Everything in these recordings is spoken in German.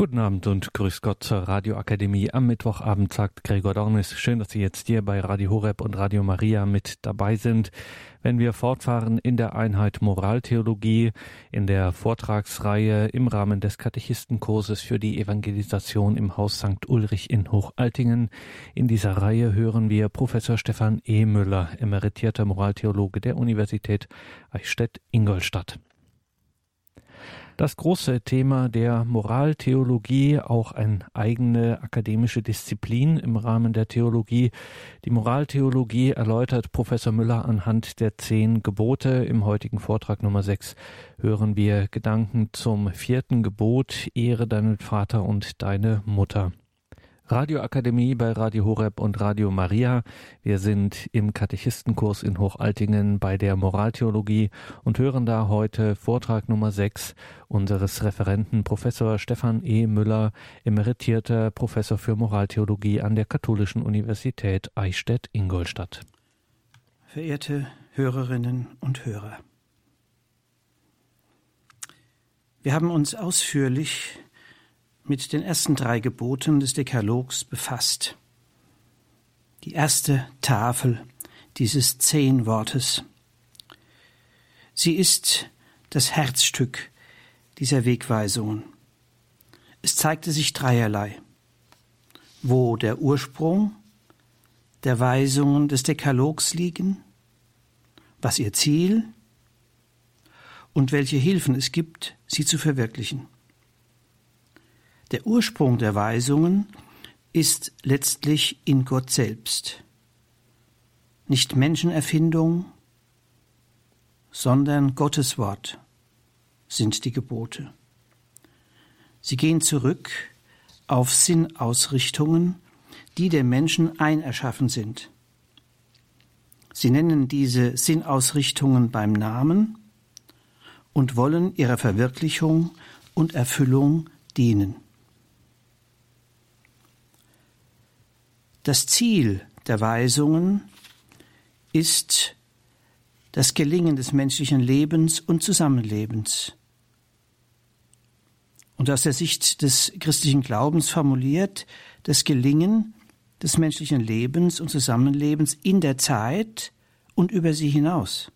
Guten Abend und grüß Gott zur Radioakademie. Am Mittwochabend sagt Gregor Dornis. Schön, dass Sie jetzt hier bei Radio Horeb und Radio Maria mit dabei sind. Wenn wir fortfahren in der Einheit Moraltheologie, in der Vortragsreihe im Rahmen des Katechistenkurses für die Evangelisation im Haus St. Ulrich in Hochaltingen. In dieser Reihe hören wir Professor Stefan E. Müller, emeritierter Moraltheologe der Universität Eichstätt-Ingolstadt. Das große Thema der Moraltheologie, auch eine eigene akademische Disziplin im Rahmen der Theologie. Die Moraltheologie erläutert Professor Müller anhand der zehn Gebote. Im heutigen Vortrag Nummer sechs hören wir Gedanken zum vierten Gebot, Ehre deinen Vater und deine Mutter. Radioakademie bei Radio Horeb und Radio Maria. Wir sind im Katechistenkurs in Hochaltingen bei der Moraltheologie und hören da heute Vortrag Nummer 6 unseres Referenten Professor Stefan E. Müller, emeritierter Professor für Moraltheologie an der Katholischen Universität Eichstätt-Ingolstadt. Verehrte Hörerinnen und Hörer, wir haben uns ausführlich mit den ersten drei Geboten des Dekalogs befasst. Die erste Tafel dieses Zehnwortes. Sie ist das Herzstück dieser Wegweisungen. Es zeigte sich dreierlei. Wo der Ursprung der Weisungen des Dekalogs liegen, was ihr Ziel und welche Hilfen es gibt, sie zu verwirklichen. Der Ursprung der Weisungen ist letztlich in Gott selbst. Nicht Menschenerfindung, sondern Gottes Wort sind die Gebote. Sie gehen zurück auf Sinnausrichtungen, die dem Menschen einerschaffen sind. Sie nennen diese Sinnausrichtungen beim Namen und wollen ihrer Verwirklichung und Erfüllung dienen. Das Ziel der Weisungen ist das Gelingen des menschlichen Lebens und Zusammenlebens. Und aus der Sicht des christlichen Glaubens formuliert das Gelingen des menschlichen Lebens und Zusammenlebens in der Zeit und über sie hinaus.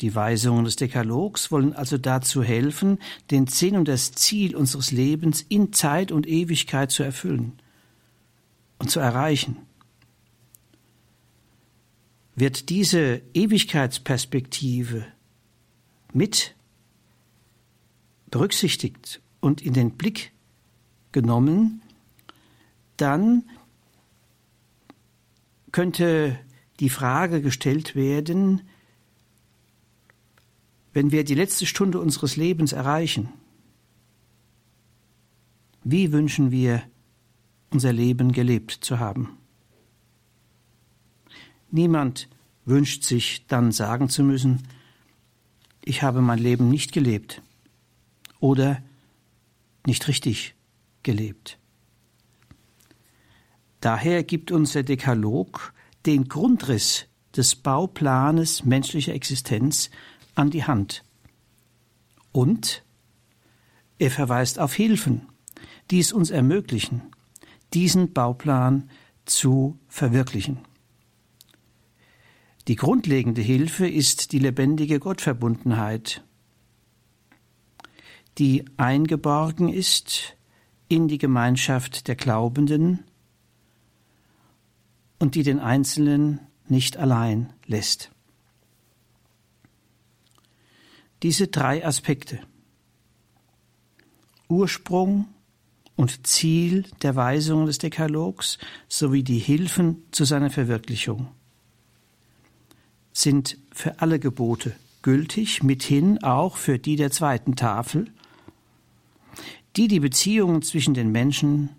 Die Weisungen des Dekalogs wollen also dazu helfen, den Sinn und das Ziel unseres Lebens in Zeit und Ewigkeit zu erfüllen und zu erreichen. Wird diese Ewigkeitsperspektive mit berücksichtigt und in den Blick genommen, dann könnte die Frage gestellt werden, wenn wir die letzte Stunde unseres Lebens erreichen, wie wünschen wir unser Leben gelebt zu haben. Niemand wünscht sich dann sagen zu müssen, ich habe mein Leben nicht gelebt oder nicht richtig gelebt. Daher gibt unser Dekalog den Grundriss des Bauplanes menschlicher Existenz an die Hand. Und er verweist auf Hilfen, die es uns ermöglichen, diesen Bauplan zu verwirklichen. Die grundlegende Hilfe ist die lebendige Gottverbundenheit, die eingeborgen ist in die Gemeinschaft der Glaubenden und die den Einzelnen nicht allein lässt. Diese drei Aspekte Ursprung, und Ziel der Weisungen des Dekalogs sowie die Hilfen zu seiner Verwirklichung sind für alle Gebote gültig, mithin auch für die der zweiten Tafel, die die Beziehungen zwischen den Menschen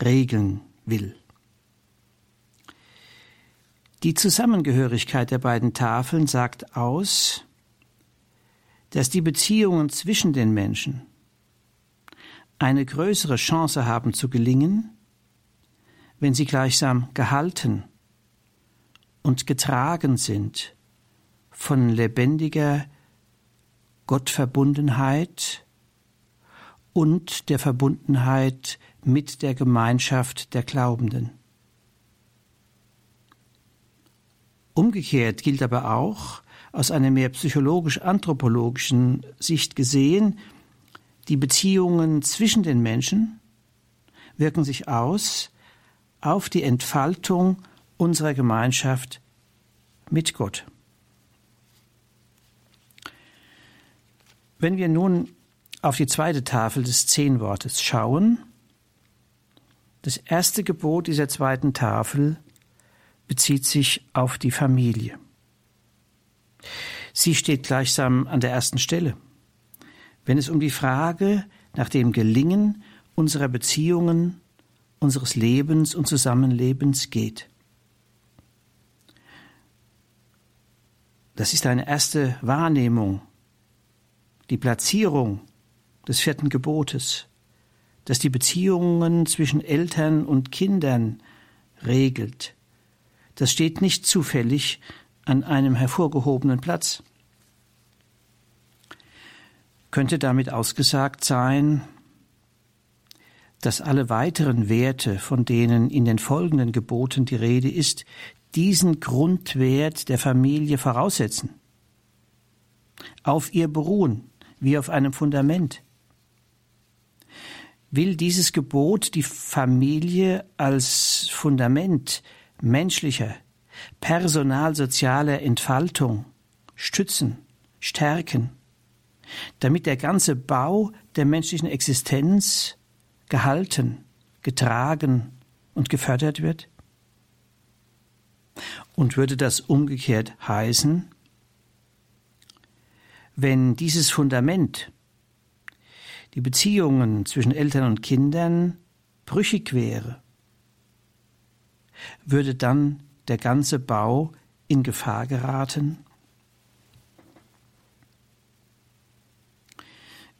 regeln will. Die Zusammengehörigkeit der beiden Tafeln sagt aus, dass die Beziehungen zwischen den Menschen eine größere Chance haben zu gelingen, wenn sie gleichsam gehalten und getragen sind von lebendiger Gottverbundenheit und der Verbundenheit mit der Gemeinschaft der Glaubenden. Umgekehrt gilt aber auch, aus einer mehr psychologisch-anthropologischen Sicht gesehen, die Beziehungen zwischen den Menschen wirken sich aus auf die Entfaltung unserer Gemeinschaft mit Gott. Wenn wir nun auf die zweite Tafel des Zehnwortes schauen, das erste Gebot dieser zweiten Tafel bezieht sich auf die Familie. Sie steht gleichsam an der ersten Stelle, wenn es um die Frage nach dem Gelingen unserer Beziehungen, unseres Lebens und Zusammenlebens geht. Das ist eine erste Wahrnehmung, die Platzierung des vierten Gebotes, das die Beziehungen zwischen Eltern und Kindern regelt. Das steht nicht zufällig an einem hervorgehobenen Platz. Könnte damit ausgesagt sein, dass alle weiteren Werte, von denen in den folgenden Geboten die Rede ist, diesen Grundwert der Familie voraussetzen, auf ihr beruhen, wie auf einem Fundament. Will dieses Gebot die Familie als Fundament menschlicher, personalsozialer Entfaltung stützen, stärken, damit der ganze Bau der menschlichen Existenz gehalten, getragen und gefördert wird? Und würde das umgekehrt heißen, wenn dieses Fundament, die Beziehungen zwischen Eltern und Kindern, brüchig wäre, würde dann der ganze Bau in Gefahr geraten?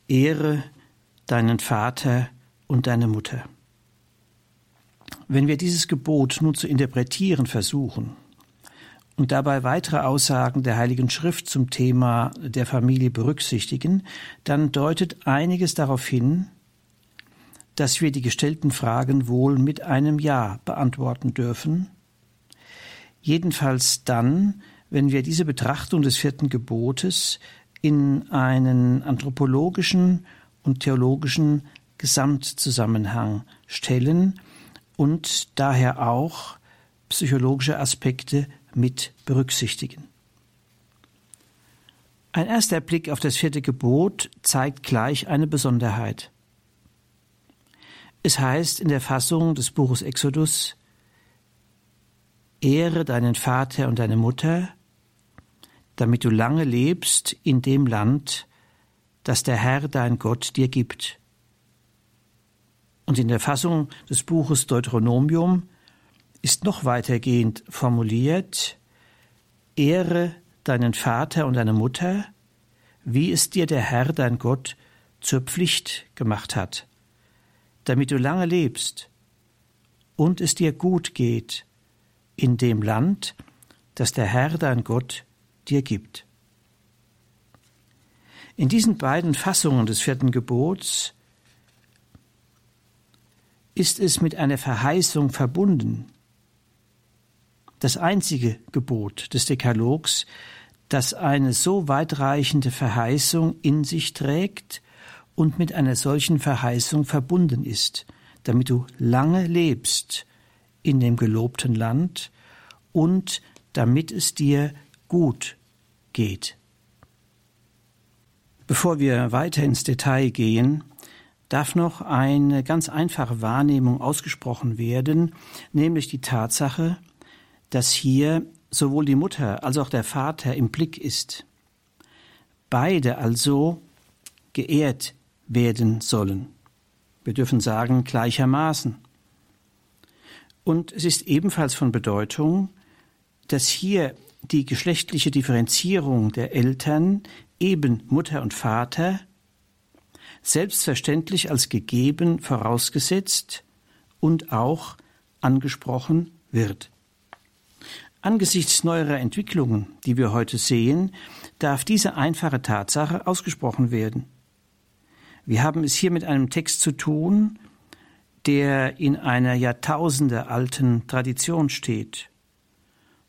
Ehre deinen Vater und deine Mutter. Wenn wir dieses Gebot nun zu interpretieren versuchen und dabei weitere Aussagen der Heiligen Schrift zum Thema der Familie berücksichtigen, dann deutet einiges darauf hin, dass wir die gestellten Fragen wohl mit einem Ja beantworten dürfen, jedenfalls dann, wenn wir diese Betrachtung des vierten Gebotes in einen anthropologischen und theologischen Gesamtzusammenhang stellen und daher auch psychologische Aspekte mit berücksichtigen. Ein erster Blick auf das vierte Gebot zeigt gleich eine Besonderheit. Es heißt in der Fassung des Buches Exodus Ehre deinen Vater und deine Mutter, damit du lange lebst in dem Land, das der Herr dein Gott dir gibt. Und in der Fassung des Buches Deuteronomium ist noch weitergehend formuliert, Ehre deinen Vater und deine Mutter, wie es dir der Herr dein Gott zur Pflicht gemacht hat, damit du lange lebst und es dir gut geht in dem Land, das der Herr dein Gott dir gibt. In diesen beiden Fassungen des vierten Gebots ist es mit einer Verheißung verbunden. Das einzige Gebot des Dekalogs, das eine so weitreichende Verheißung in sich trägt und mit einer solchen Verheißung verbunden ist, damit du lange lebst in dem gelobten Land und damit es dir gut geht. Bevor wir weiter ins Detail gehen, darf noch eine ganz einfache Wahrnehmung ausgesprochen werden, nämlich die Tatsache, dass hier sowohl die Mutter als auch der Vater im Blick ist. Beide also geehrt werden sollen. Wir dürfen sagen gleichermaßen. Und es ist ebenfalls von Bedeutung, dass hier die geschlechtliche Differenzierung der Eltern, eben Mutter und Vater, selbstverständlich als gegeben vorausgesetzt und auch angesprochen wird. Angesichts neuerer Entwicklungen, die wir heute sehen, darf diese einfache Tatsache ausgesprochen werden. Wir haben es hier mit einem Text zu tun, der in einer Jahrtausende alten Tradition steht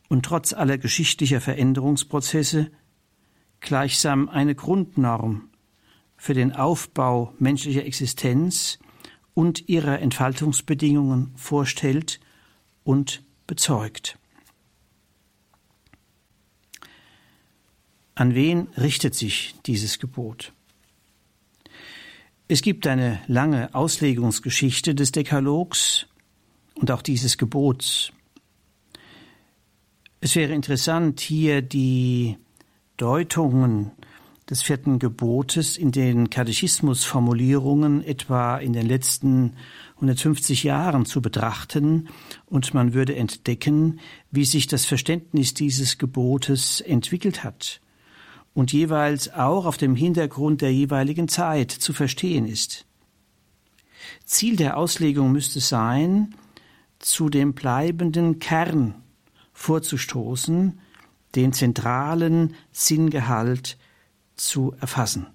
und trotz aller geschichtlicher Veränderungsprozesse gleichsam eine Grundnorm für den Aufbau menschlicher Existenz und ihrer Entfaltungsbedingungen vorstellt und bezeugt. An wen richtet sich dieses Gebot? Es gibt eine lange Auslegungsgeschichte des Dekalogs und auch dieses Gebots. Es wäre interessant, hier die Deutungen des vierten Gebotes in den Katechismusformulierungen etwa in den letzten 150 Jahren zu betrachten, und man würde entdecken, wie sich das Verständnis dieses Gebotes entwickelt hat und jeweils auch auf dem Hintergrund der jeweiligen Zeit zu verstehen ist. Ziel der Auslegung müsste sein, zu dem bleibenden Kern vorzustoßen, den zentralen Sinngehalt zu erfassen.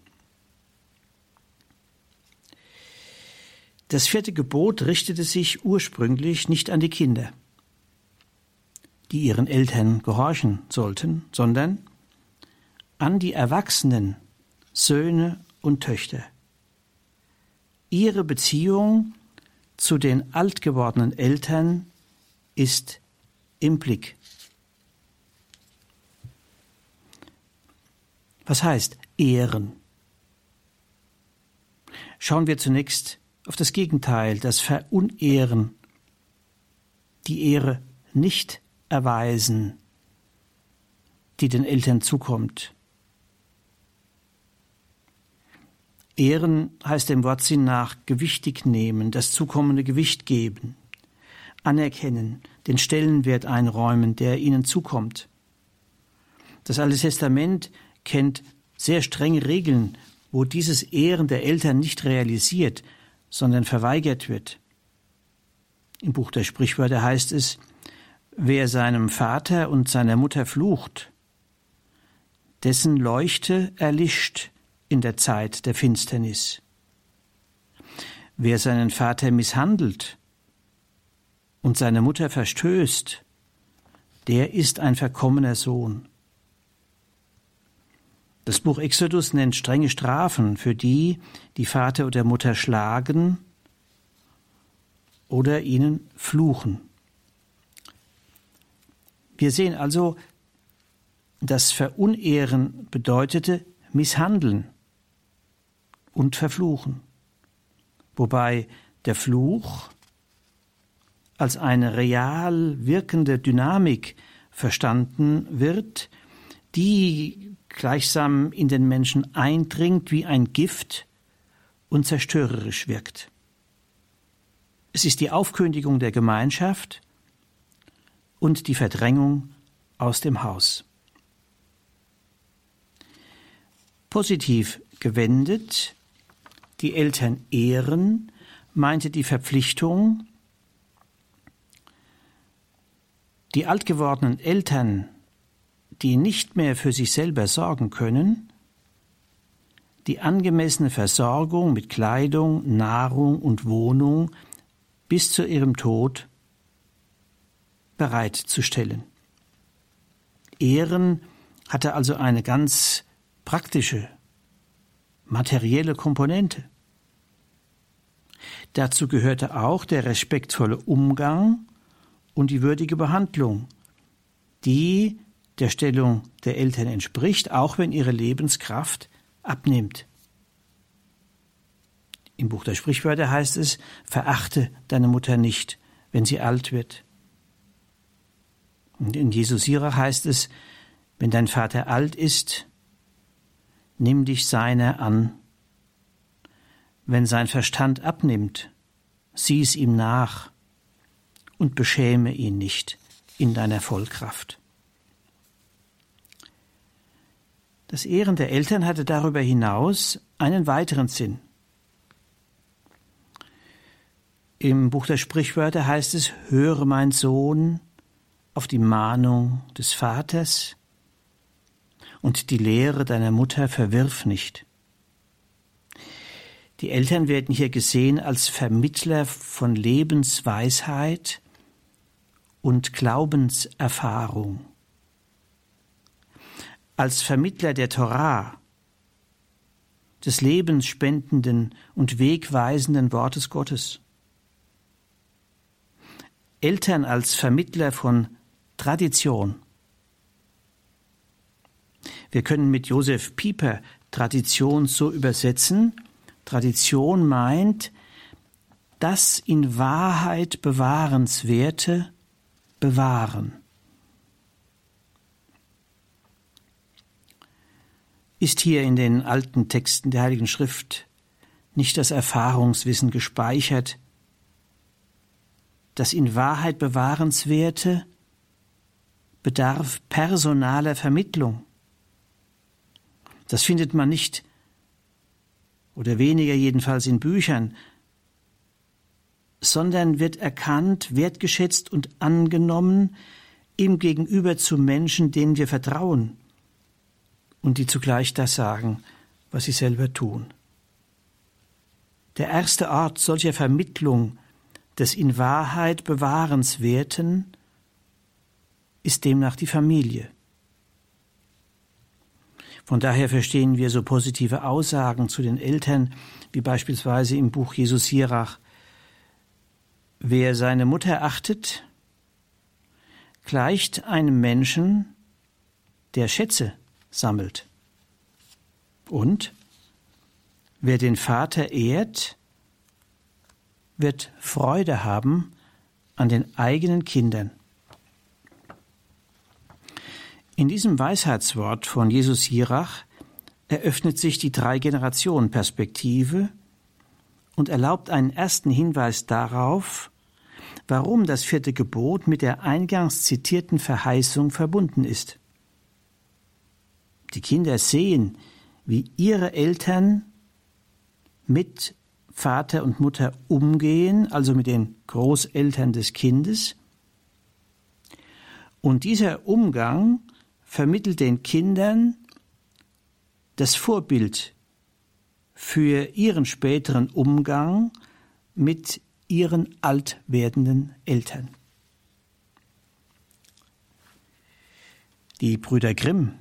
Das vierte Gebot richtete sich ursprünglich nicht an die Kinder, die ihren Eltern gehorchen sollten, sondern an die Erwachsenen, Söhne und Töchter. Ihre Beziehung zu den alt gewordenen Eltern ist im Blick. Was heißt Ehren? Schauen wir zunächst auf das Gegenteil, das Verunehren, die Ehre nicht erweisen, die den Eltern zukommt. Ehren heißt dem Wortsinn nach gewichtig nehmen, das zukommende Gewicht geben, anerkennen, den Stellenwert einräumen, der ihnen zukommt. Das Alte Testament kennt sehr strenge Regeln, wo dieses Ehren der Eltern nicht realisiert, sondern verweigert wird. Im Buch der Sprichwörter heißt es, wer seinem Vater und seiner Mutter flucht, dessen Leuchte erlischt, in der Zeit der Finsternis. Wer seinen Vater misshandelt und seine Mutter verstößt, der ist ein verkommener Sohn. Das Buch Exodus nennt strenge Strafen für die, die Vater oder Mutter schlagen oder ihnen fluchen. Wir sehen also, das Verunehren bedeutete misshandeln und verfluchen. Wobei der Fluch als eine real wirkende Dynamik verstanden wird, die gleichsam in den Menschen eindringt wie ein Gift und zerstörerisch wirkt. Es ist die Aufkündigung der Gemeinschaft und die Verdrängung aus dem Haus. Positiv gewendet die Eltern ehren, meinte die Verpflichtung, die alt gewordenen Eltern, die nicht mehr für sich selber sorgen können, die angemessene Versorgung mit Kleidung, Nahrung und Wohnung bis zu ihrem Tod bereitzustellen. Ehren hatte also eine ganz praktische materielle Komponente. Dazu gehörte auch der respektvolle Umgang und die würdige Behandlung, die der Stellung der Eltern entspricht, auch wenn ihre Lebenskraft abnimmt. Im Buch der Sprichwörter heißt es, verachte deine Mutter nicht, wenn sie alt wird. Und in Jesus Sirach heißt es, wenn dein Vater alt ist, nimm dich seiner an. Wenn sein Verstand abnimmt, sieh es ihm nach und beschäme ihn nicht in deiner Vollkraft. Das Ehren der Eltern hatte darüber hinaus einen weiteren Sinn. Im Buch der Sprichwörter heißt es, höre mein Sohn auf die Mahnung des Vaters und die Lehre deiner Mutter verwirf nicht. Die Eltern werden hier gesehen als Vermittler von Lebensweisheit und Glaubenserfahrung. Als Vermittler der Torah, des lebensspendenden und wegweisenden Wortes Gottes. Eltern als Vermittler von Tradition. Wir können mit Josef Pieper Tradition so übersetzen. Tradition meint das in Wahrheit bewahrenswerte bewahren. Ist hier in den alten Texten der Heiligen Schrift nicht das Erfahrungswissen gespeichert, das in Wahrheit bewahrenswerte bedarf personaler Vermittlung. Das findet man nicht oder weniger jedenfalls in Büchern, sondern wird erkannt, wertgeschätzt und angenommen im Gegenüber zu Menschen, denen wir vertrauen und die zugleich das sagen, was sie selber tun. Der erste Ort solcher Vermittlung des in Wahrheit Bewahrenswerten ist demnach die Familie. Von daher verstehen wir so positive Aussagen zu den Eltern, wie beispielsweise im Buch Jesus Sirach. Wer seine Mutter achtet, gleicht einem Menschen, der Schätze sammelt. Und wer den Vater ehrt, wird Freude haben an den eigenen Kindern. In diesem Weisheitswort von Jesus Jirach eröffnet sich die Drei-Generationen-Perspektive und erlaubt einen ersten Hinweis darauf, warum das vierte Gebot mit der eingangs zitierten Verheißung verbunden ist. Die Kinder sehen, wie ihre Eltern mit Vater und Mutter umgehen, also mit den Großeltern des Kindes. Und dieser Umgang vermittelt den Kindern das Vorbild für ihren späteren Umgang mit ihren alt werdenden Eltern. Die Brüder Grimm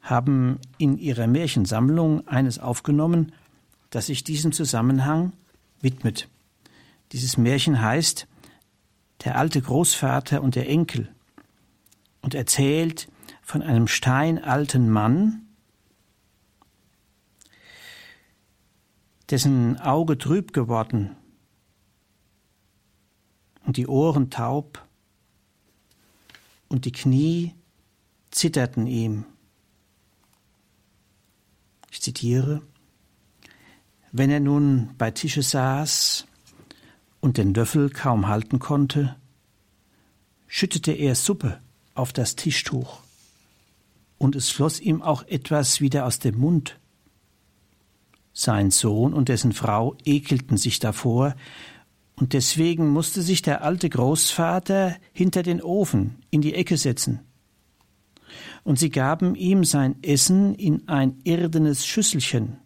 haben in ihrer Märchensammlung eines aufgenommen, das sich diesem Zusammenhang widmet. Dieses Märchen heißt Der alte Großvater und der Enkel und erzählt von einem steinalten Mann, dessen Auge trüb geworden und die Ohren taub und die Knie zitterten ihm. Ich zitiere, wenn er nun bei Tische saß und den Löffel kaum halten konnte, schüttete er Suppe auf das Tischtuch, und es floss ihm auch etwas wieder aus dem Mund. Sein Sohn und dessen Frau ekelten sich davor, und deswegen musste sich der alte Großvater hinter den Ofen in die Ecke setzen und sie gaben ihm sein Essen in ein irdenes Schüsselchen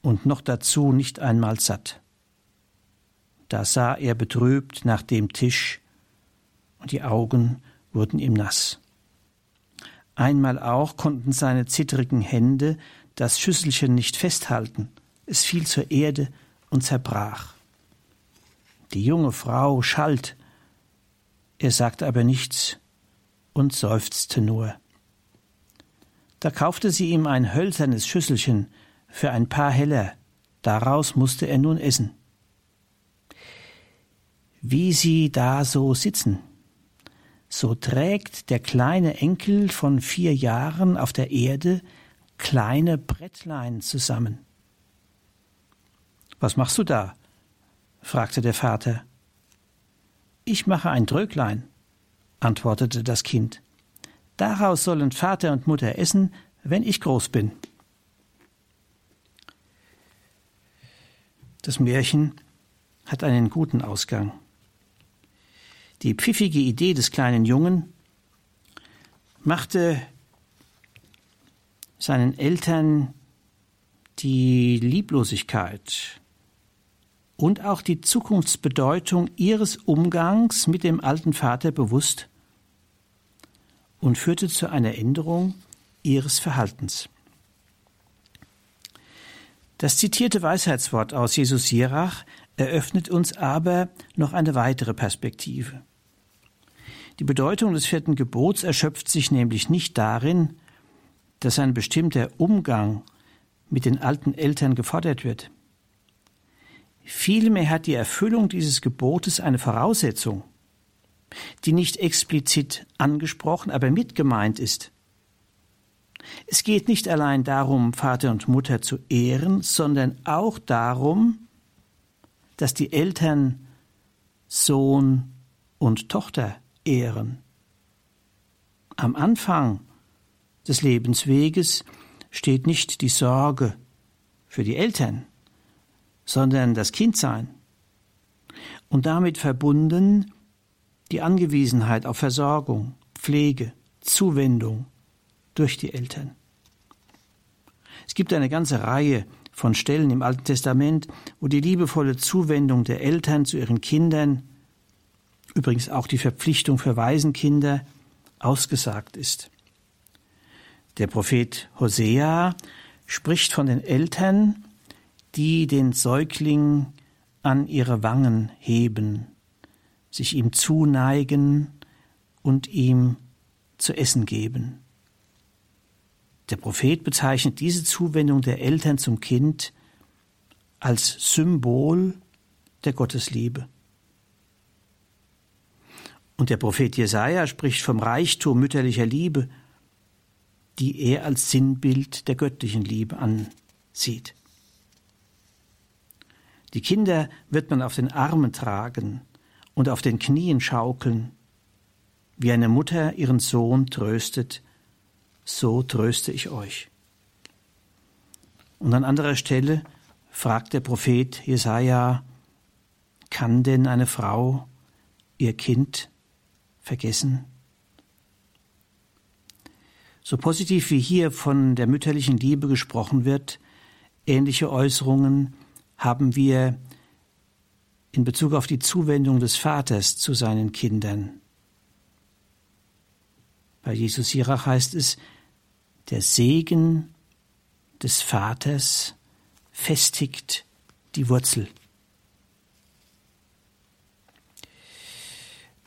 und noch dazu nicht einmal satt. Da sah er betrübt nach dem Tisch, und die Augen wurden ihm nass. Einmal auch konnten seine zittrigen Hände das Schüsselchen nicht festhalten, es fiel zur Erde und zerbrach. Die junge Frau schalt, er sagte aber nichts, und seufzte nur. Da kaufte sie ihm ein hölzernes Schüsselchen für ein paar Heller, daraus musste er nun essen. Wie sie da so sitzen, so trägt der kleine Enkel von vier Jahren auf der Erde kleine Brettlein zusammen. Was machst du da? Fragte der Vater. Ich mache ein Dröglein, antwortete das Kind. Daraus sollen Vater und Mutter essen, wenn ich groß bin. Das Märchen hat einen guten Ausgang. Die pfiffige Idee des kleinen Jungen machte seinen Eltern die Lieblosigkeit und auch die Zukunftsbedeutung ihres Umgangs mit dem alten Vater bewusst und führte zu einer Änderung ihres Verhaltens. Das zitierte Weisheitswort aus Jesus Sirach eröffnet uns aber noch eine weitere Perspektive. Die Bedeutung des vierten Gebots erschöpft sich nämlich nicht darin, dass ein bestimmter Umgang mit den alten Eltern gefordert wird. Vielmehr hat die Erfüllung dieses Gebotes eine Voraussetzung, die nicht explizit angesprochen, aber mitgemeint ist. Es geht nicht allein darum, Vater und Mutter zu ehren, sondern auch darum, dass die Eltern Sohn und Tochter ehren. Am Anfang des Lebensweges steht nicht die Sorge für die Eltern, sondern das Kindsein und damit verbunden die Angewiesenheit auf Versorgung, Pflege, Zuwendung durch die Eltern. Es gibt eine ganze Reihe von Stellen im Alten Testament, wo die liebevolle Zuwendung der Eltern zu ihren Kindern, übrigens auch die Verpflichtung für Waisenkinder, ausgesagt ist. Der Prophet Hosea spricht von den Eltern, die den Säugling an ihre Wangen heben, sich ihm zuneigen und ihm zu essen geben. Der Prophet bezeichnet diese Zuwendung der Eltern zum Kind als Symbol der Gottesliebe. Und der Prophet Jesaja spricht vom Reichtum mütterlicher Liebe, die er als Sinnbild der göttlichen Liebe ansieht. Die Kinder wird man auf den Armen tragen und auf den Knien schaukeln, wie eine Mutter ihren Sohn tröstet, so tröste ich euch. Und an anderer Stelle fragt der Prophet Jesaja, kann denn eine Frau ihr Kind vergessen? So positiv wie hier von der mütterlichen Liebe gesprochen wird, ähnliche Äußerungen haben wir in Bezug auf die Zuwendung des Vaters zu seinen Kindern. Bei Jesus Sirach heißt es, der Segen des Vaters festigt die Wurzel.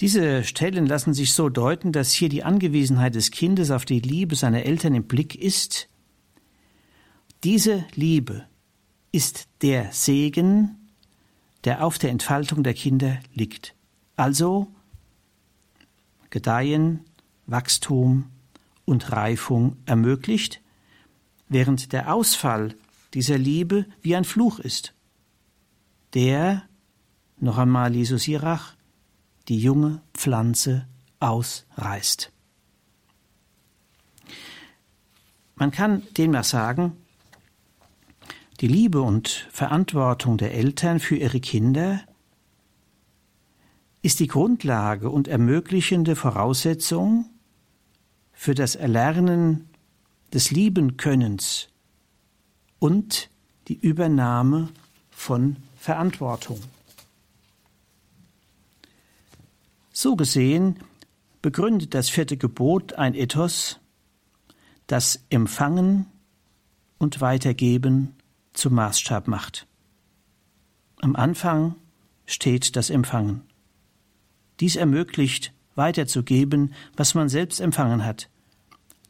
Diese Stellen lassen sich so deuten, dass hier die Angewiesenheit des Kindes auf die Liebe seiner Eltern im Blick ist. Diese Liebe ist der Segen, der auf der Entfaltung der Kinder liegt. Also Gedeihen, Wachstum und Reifung ermöglicht, während der Ausfall dieser Liebe wie ein Fluch ist, der, noch einmal Jesus Sirach, die junge Pflanze ausreißt. Man kann demnach sagen, die Liebe und Verantwortung der Eltern für ihre Kinder ist die Grundlage und ermöglichende Voraussetzung für das Erlernen des Liebenkönnens und die Übernahme von Verantwortung. So gesehen begründet das vierte Gebot ein Ethos, das Empfangen und Weitergeben zum Maßstab macht. Am Anfang steht das Empfangen. Dies ermöglicht weiterzugeben, was man selbst empfangen hat.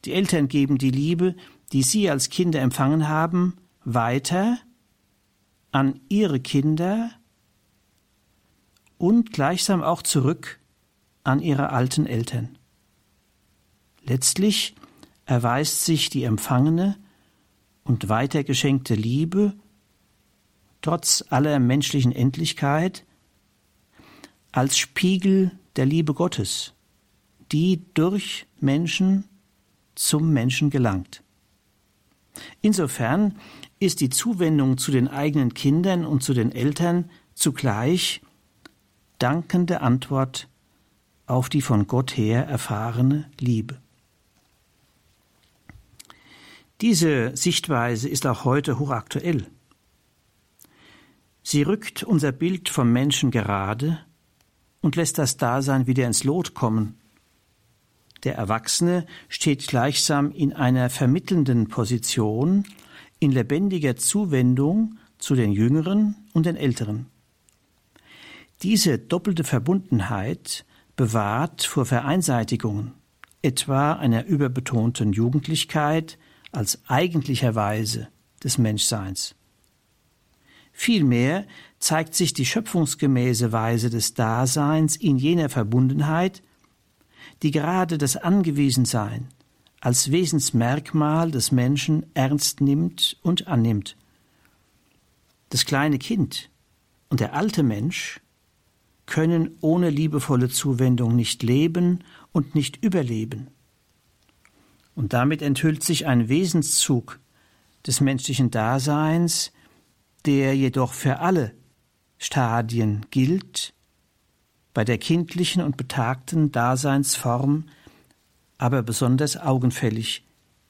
Die Eltern geben die Liebe, die sie als Kinder empfangen haben, weiter an ihre Kinder und gleichsam auch zurück an ihre alten Eltern. Letztlich erweist sich die empfangene und weitergeschenkte Liebe trotz aller menschlichen Endlichkeit als Spiegel der Liebe Gottes, die durch Menschen zum Menschen gelangt. Insofern ist die Zuwendung zu den eigenen Kindern und zu den Eltern zugleich dankende Antwort auf die von Gott her erfahrene Liebe. Diese Sichtweise ist auch heute hochaktuell. Sie rückt unser Bild vom Menschen gerade und lässt das Dasein wieder ins Lot kommen. Der Erwachsene steht gleichsam in einer vermittelnden Position, in lebendiger Zuwendung zu den Jüngeren und den Älteren. Diese doppelte Verbundenheit bewahrt vor Vereinseitigungen, etwa einer überbetonten Jugendlichkeit als eigentlicher Weise des Menschseins. Vielmehr zeigt sich die schöpfungsgemäße Weise des Daseins in jener Verbundenheit, die gerade das Angewiesensein als Wesensmerkmal des Menschen ernst nimmt und annimmt. Das kleine Kind und der alte Mensch können ohne liebevolle Zuwendung nicht leben und nicht überleben. Und damit enthüllt sich ein Wesenszug des menschlichen Daseins, der jedoch für alle Stadien gilt, bei der kindlichen und betagten Daseinsform aber besonders augenfällig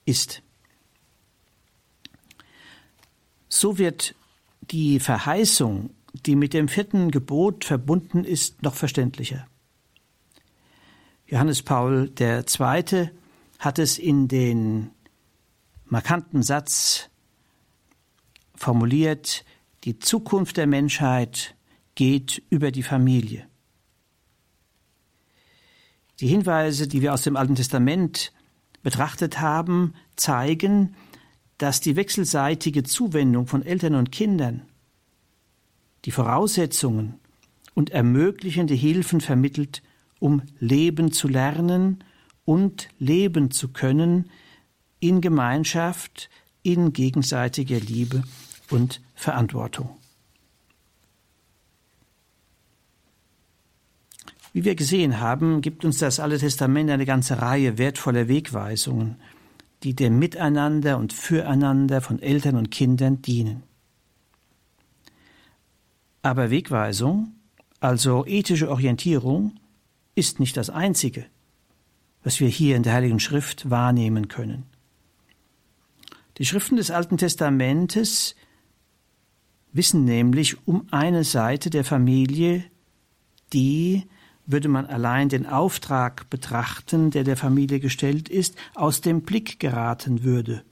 ist. So wird die Verheißung, die mit dem vierten Gebot verbunden ist, noch verständlicher. Johannes Paul II. Hat es in den markanten Satz formuliert, die Zukunft der Menschheit geht über die Familie. Die Hinweise, die wir aus dem Alten Testament betrachtet haben, zeigen, dass die wechselseitige Zuwendung von Eltern und Kindern die Voraussetzungen und ermöglichende Hilfen vermittelt, um leben zu lernen und leben zu können in Gemeinschaft, in gegenseitiger Liebe und Verantwortung. Wie wir gesehen haben, gibt uns das Alte Testament eine ganze Reihe wertvoller Wegweisungen, die dem Miteinander und Füreinander von Eltern und Kindern dienen. Aber Wegweisung, also ethische Orientierung, ist nicht das Einzige, was wir hier in der Heiligen Schrift wahrnehmen können. Die Schriften des Alten Testamentes wissen nämlich um eine Seite der Familie, die, würde man allein den Auftrag betrachten, der der Familie gestellt ist, aus dem Blick geraten würde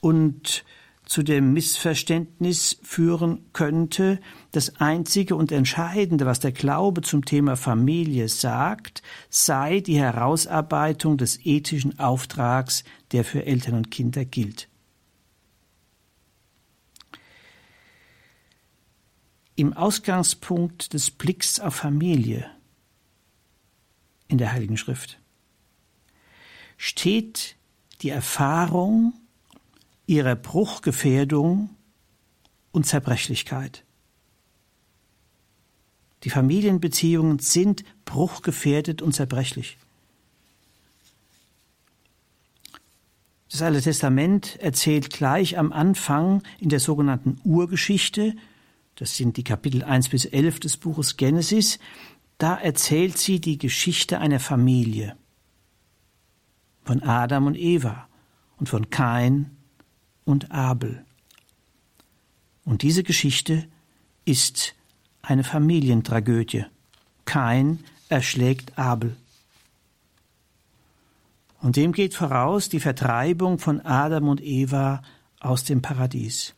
und zu dem Missverständnis führen könnte, das Einzige und Entscheidende, was der Glaube zum Thema Familie sagt, sei die Herausarbeitung des ethischen Auftrags, der für Eltern und Kinder gilt. im Ausgangspunkt des Blicks auf Familie in der Heiligen Schrift steht die Erfahrung ihrer Bruchgefährdung und Zerbrechlichkeit. Die Familienbeziehungen sind bruchgefährdet und zerbrechlich. Das Alte Testament erzählt gleich am Anfang in der sogenannten Urgeschichte das sind die Kapitel 1 bis 11 des Buches Genesis, da erzählt sie die Geschichte einer Familie von Adam und Eva und von Kain und Abel. Und diese Geschichte ist eine Familientragödie. Kain erschlägt Abel. Und dem geht voraus die Vertreibung von Adam und Eva aus dem Paradies.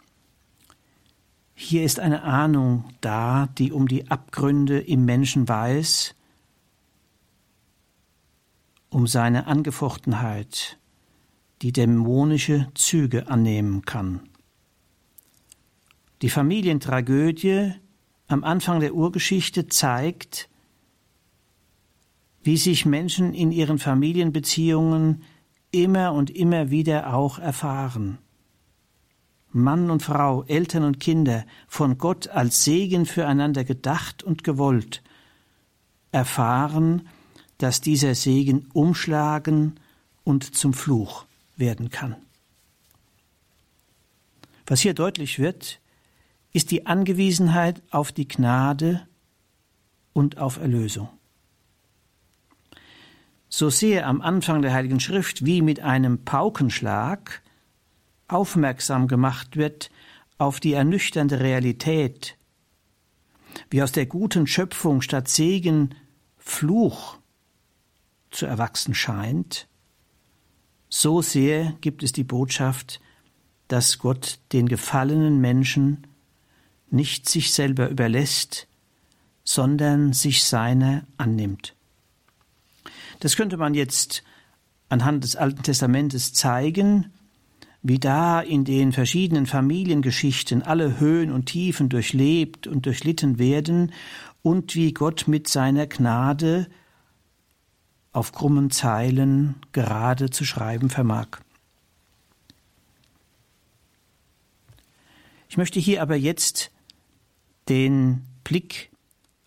Hier ist eine Ahnung da, die um die Abgründe im Menschen weiß, um seine Angefochtenheit, die dämonische Züge annehmen kann. Die Familientragödie am Anfang der Urgeschichte zeigt, wie sich Menschen in ihren Familienbeziehungen immer und immer wieder auch erfahren. Mann und Frau, Eltern und Kinder, von Gott als Segen füreinander gedacht und gewollt, erfahren, dass dieser Segen umschlagen und zum Fluch werden kann. Was hier deutlich wird, ist die Angewiesenheit auf die Gnade und auf Erlösung. So sehr am Anfang der Heiligen Schrift wie mit einem Paukenschlag aufmerksam gemacht wird auf die ernüchternde Realität, wie aus der guten Schöpfung statt Segen Fluch zu erwachsen scheint, so sehr gibt es die Botschaft, dass Gott den gefallenen Menschen nicht sich selber überlässt, sondern sich seiner annimmt. Das könnte man jetzt anhand des Alten Testamentes zeigen, wie da in den verschiedenen Familiengeschichten alle Höhen und Tiefen durchlebt und durchlitten werden und wie Gott mit seiner Gnade auf krummen Zeilen gerade zu schreiben vermag. Ich möchte hier aber jetzt den Blick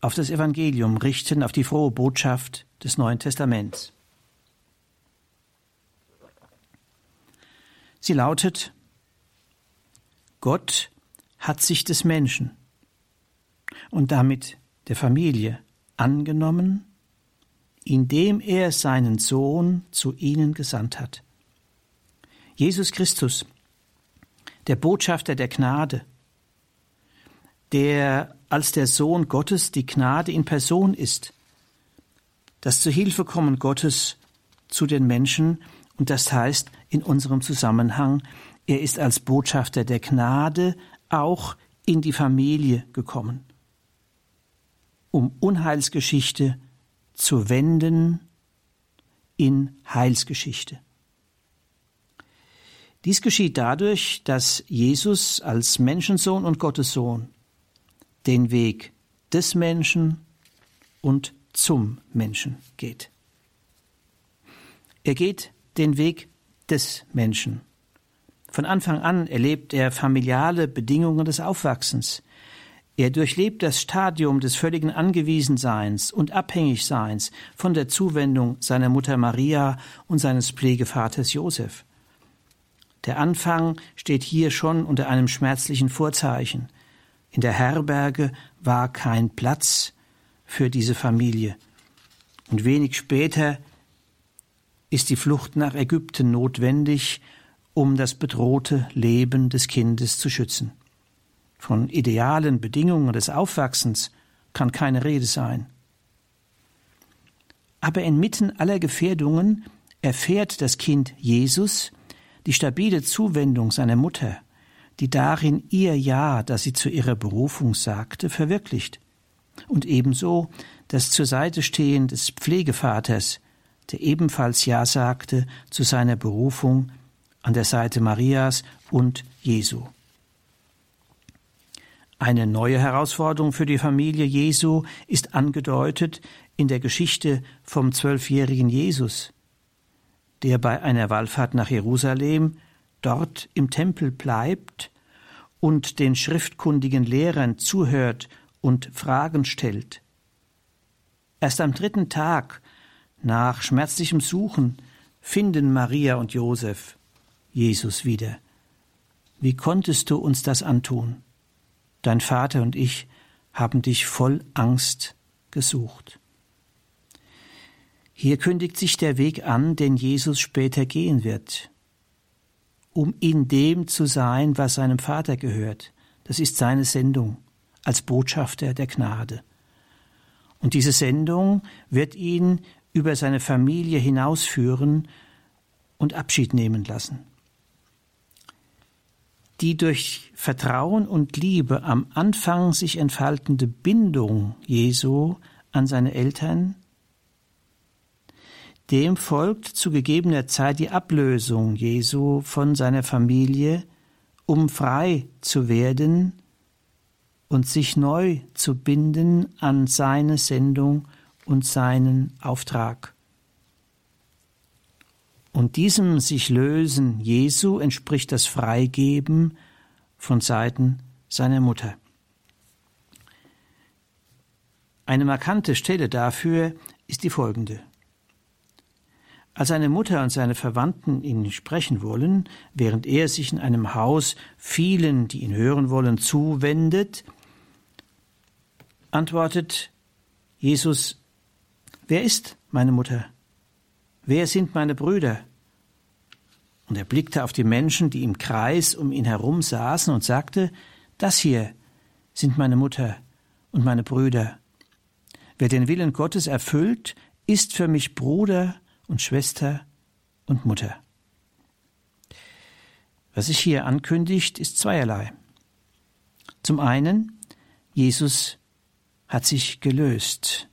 auf das Evangelium richten, auf die frohe Botschaft des Neuen Testaments. Sie lautet, Gott hat sich des Menschen und damit der Familie angenommen, indem er seinen Sohn zu ihnen gesandt hat. Jesus Christus, der Botschafter der Gnade, der als der Sohn Gottes die Gnade in Person ist, das Zuhilfekommen Gottes zu den Menschen, und das heißt in unserem Zusammenhang, er ist als Botschafter der Gnade auch in die Familie gekommen, um Unheilsgeschichte zu wenden in Heilsgeschichte. Dies geschieht dadurch, dass Jesus als Menschensohn und Gottessohn den Weg des Menschen und zum Menschen geht. Er geht den Weg des Menschen. Von Anfang an erlebt er familiale Bedingungen des Aufwachsens. Er durchlebt das Stadium des völligen Angewiesenseins und Abhängigseins von der Zuwendung seiner Mutter Maria und seines Pflegevaters Josef. Der Anfang steht hier schon unter einem schmerzlichen Vorzeichen. In der Herberge war kein Platz für diese Familie. Und wenig später ist die Flucht nach Ägypten notwendig, um das bedrohte Leben des Kindes zu schützen. Von idealen Bedingungen des Aufwachsens kann keine Rede sein. Aber inmitten aller Gefährdungen erfährt das Kind Jesus die stabile Zuwendung seiner Mutter, die darin ihr Ja, das sie zu ihrer Berufung sagte, verwirklicht. Und ebenso das zur Seite stehen des Pflegevaters, der ebenfalls Ja sagte zu seiner Berufung an der Seite Marias und Jesu. Eine neue Herausforderung für die Familie Jesu ist angedeutet in der Geschichte vom zwölfjährigen Jesus, der bei einer Wallfahrt nach Jerusalem dort im Tempel bleibt und den schriftkundigen Lehrern zuhört und Fragen stellt. Erst am dritten Tag nach schmerzlichem Suchen finden Maria und Josef Jesus wieder. Wie konntest du uns das antun? Dein Vater und ich haben dich voll Angst gesucht. Hier kündigt sich der Weg an, den Jesus später gehen wird, um in dem zu sein, was seinem Vater gehört. Das ist seine Sendung als Botschafter der Gnade. Und diese Sendung wird ihn über seine Familie hinausführen und Abschied nehmen lassen. Die durch Vertrauen und Liebe am Anfang sich entfaltende Bindung Jesu an seine Eltern dem folgt zu gegebener Zeit die Ablösung Jesu von seiner Familie, um frei zu werden und sich neu zu binden an seine Sendung und seinen Auftrag. Und diesem sich lösen Jesu entspricht das Freigeben von Seiten seiner Mutter. Eine markante Stelle dafür ist die folgende. Als seine Mutter und seine Verwandten ihn sprechen wollen, während er sich in einem Haus vielen, die ihn hören wollen, zuwendet, antwortet Jesus, Wer ist meine Mutter? Wer sind meine Brüder? Und er blickte auf die Menschen, die im Kreis um ihn herum saßen, und sagte, Das hier sind meine Mutter und meine Brüder. Wer den Willen Gottes erfüllt, ist für mich Bruder und Schwester und Mutter. Was sich hier ankündigt, ist zweierlei. Zum einen, Jesus hat sich gelöst